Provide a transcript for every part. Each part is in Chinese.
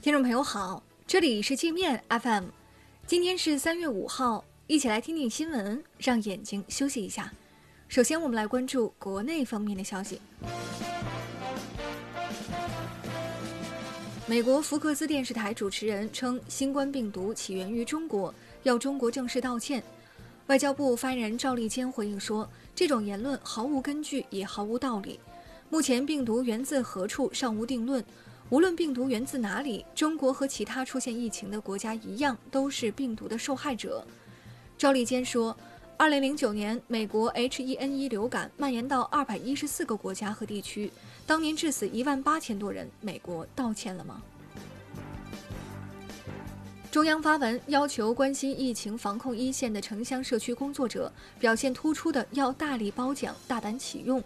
听众朋友好，这里是界面 FM，今天是三月五号，一起来听听新闻，让眼睛休息一下。首先，我们来关注国内方面的消息。美国福克斯电视台主持人称，新冠病毒起源于中国，要中国正式道歉。外交部发言人赵立坚回应说，这种言论毫无根据，也毫无道理。目前病毒源自何处尚无定论。无论病毒源自哪里，中国和其他出现疫情的国家一样，都是病毒的受害者。赵立坚说，2009年美国 H1N1 流感蔓延到214个国家和地区，当年致死1万八千多人，美国道歉了吗？中央发文要求关心疫情防控一线的城乡社区工作者，表现突出的要大力褒奖，大胆启用。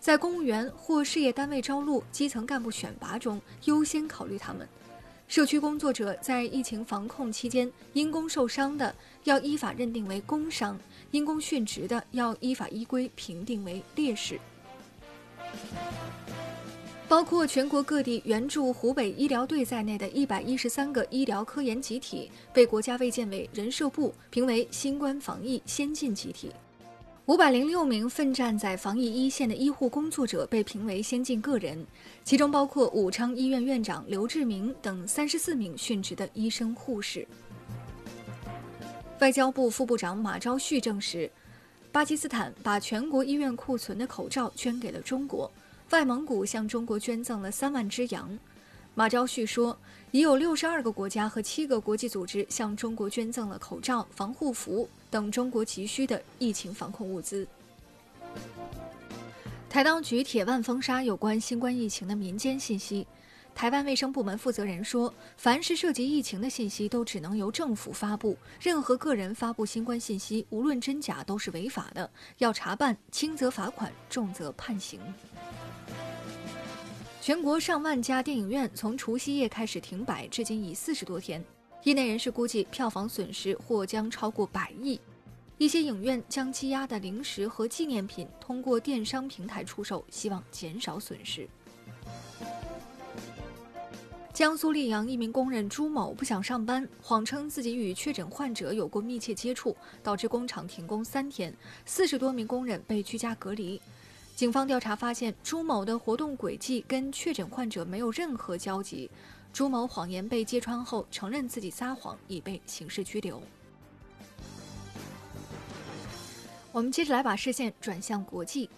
在公务员或事业单位招录、基层干部选拔中，优先考虑他们。社区工作者在疫情防控期间因公受伤的，要依法认定为工伤；因公殉职的，要依法依规评定为烈士。包括全国各地援助湖北医疗队在内的一百一十三个医疗科研集体，被国家卫健委人社部评为新冠防疫先进集体。五百零六名奋战在防疫一线的医护工作者被评为先进个人，其中包括武昌医院院长刘志明等三十四名殉职的医生护士。外交部副部长马朝旭证实，巴基斯坦把全国医院库存的口罩捐给了中国，外蒙古向中国捐赠了三万只羊。马朝旭说，已有六十二个国家和七个国际组织向中国捐赠了口罩、防护服等中国急需的疫情防控物资。台当局铁腕封杀有关新冠疫情的民间信息。台湾卫生部门负责人说，凡是涉及疫情的信息都只能由政府发布，任何个人发布新冠信息，无论真假都是违法的，要查办，轻则罚款，重则判刑。全国上万家电影院从除夕夜开始停摆，至今已四十多天。业内人士估计，票房损失或将超过百亿。一些影院将积压的零食和纪念品通过电商平台出售，希望减少损失。江苏溧阳一名工人朱某不想上班，谎称自己与确诊患者有过密切接触，导致工厂停工三天，四十多名工人被居家隔离。警方调查发现，朱某的活动轨迹跟确诊患者没有任何交集。朱某谎言被揭穿后，承认自己撒谎，已被刑事拘留。我们接着来把视线转向国际，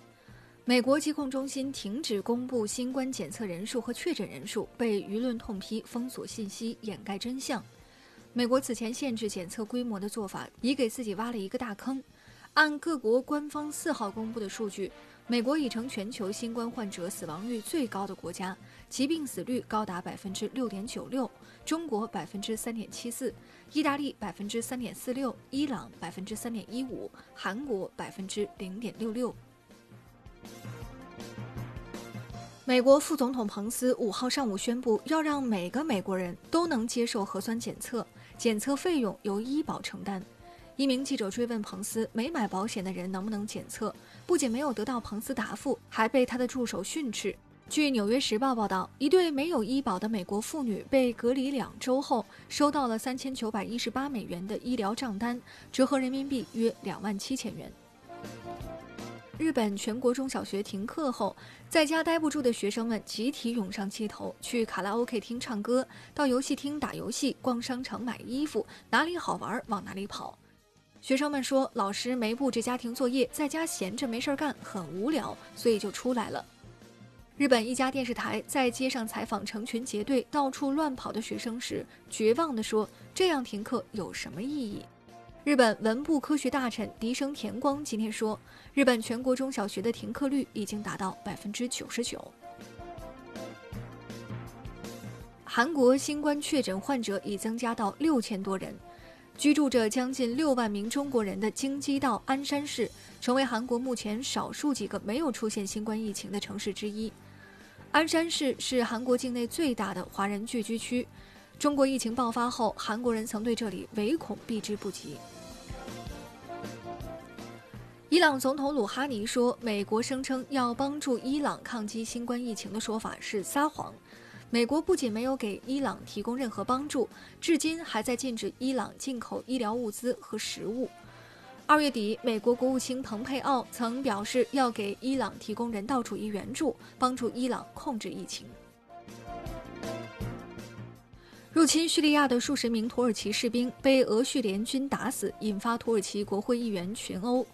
美国疾控中心停止公布新冠检测人数和确诊人数，被舆论痛批封锁信息、掩盖真相。美国此前限制检测规模的做法，已给自己挖了一个大坑。按各国官方四号公布的数据。美国已成全球新冠患者死亡率最高的国家，其病死率高达百分之六点九六，中国百分之三点七四，意大利百分之三点四六，伊朗百分之三点一五，韩国百分之零点六六。美国副总统彭斯五号上午宣布，要让每个美国人都能接受核酸检测，检测费用由医保承担。一名记者追问彭斯，没买保险的人能不能检测？不仅没有得到彭斯答复，还被他的助手训斥。据《纽约时报》报道，一对没有医保的美国妇女被隔离两周后，收到了三千九百一十八美元的医疗账单，折合人民币约两万七千元。日本全国中小学停课后，在家待不住的学生们集体涌上街头，去卡拉 OK 厅唱歌，到游戏厅打游戏，逛商场买衣服，哪里好玩往哪里跑。学生们说，老师没布置家庭作业，在家闲着没事干，很无聊，所以就出来了。日本一家电视台在街上采访成群结队、到处乱跑的学生时，绝望地说：“这样停课有什么意义？”日本文部科学大臣笛生田光今天说，日本全国中小学的停课率已经达到百分之九十九。韩国新冠确诊患者已增加到六千多人。居住着将近六万名中国人的京畿道鞍山市，成为韩国目前少数几个没有出现新冠疫情的城市之一。鞍山市是韩国境内最大的华人聚居区。中国疫情爆发后，韩国人曾对这里唯恐避之不及。伊朗总统鲁哈尼说：“美国声称要帮助伊朗抗击新冠疫情的说法是撒谎。”美国不仅没有给伊朗提供任何帮助，至今还在禁止伊朗进口医疗物资和食物。二月底，美国国务卿蓬佩奥曾表示要给伊朗提供人道主义援助，帮助伊朗控制疫情。入侵叙利亚的数十名土耳其士兵被俄叙联军打死，引发土耳其国会议员群殴。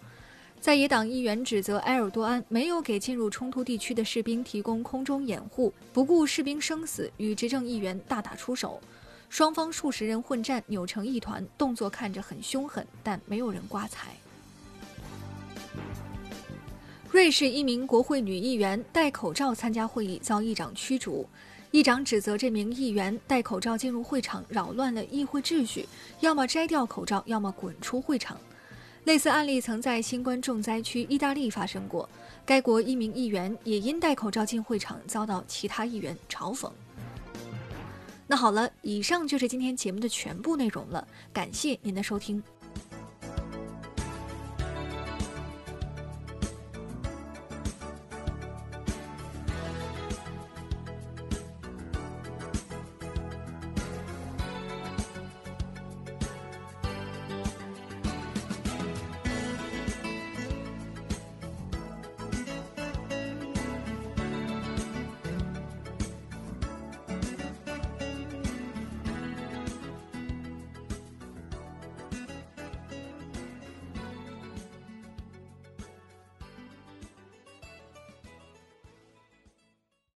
在野党议员指责埃尔多安没有给进入冲突地区的士兵提供空中掩护，不顾士兵生死，与执政议员大打出手。双方数十人混战，扭成一团，动作看着很凶狠，但没有人刮彩。瑞士一名国会女议员戴口罩参加会议，遭议长驱逐。议长指责这名议员戴口罩进入会场，扰乱了议会秩序，要么摘掉口罩，要么滚出会场。类似案例曾在新冠重灾区意大利发生过，该国一名议员也因戴口罩进会场，遭到其他议员嘲讽。那好了，以上就是今天节目的全部内容了，感谢您的收听。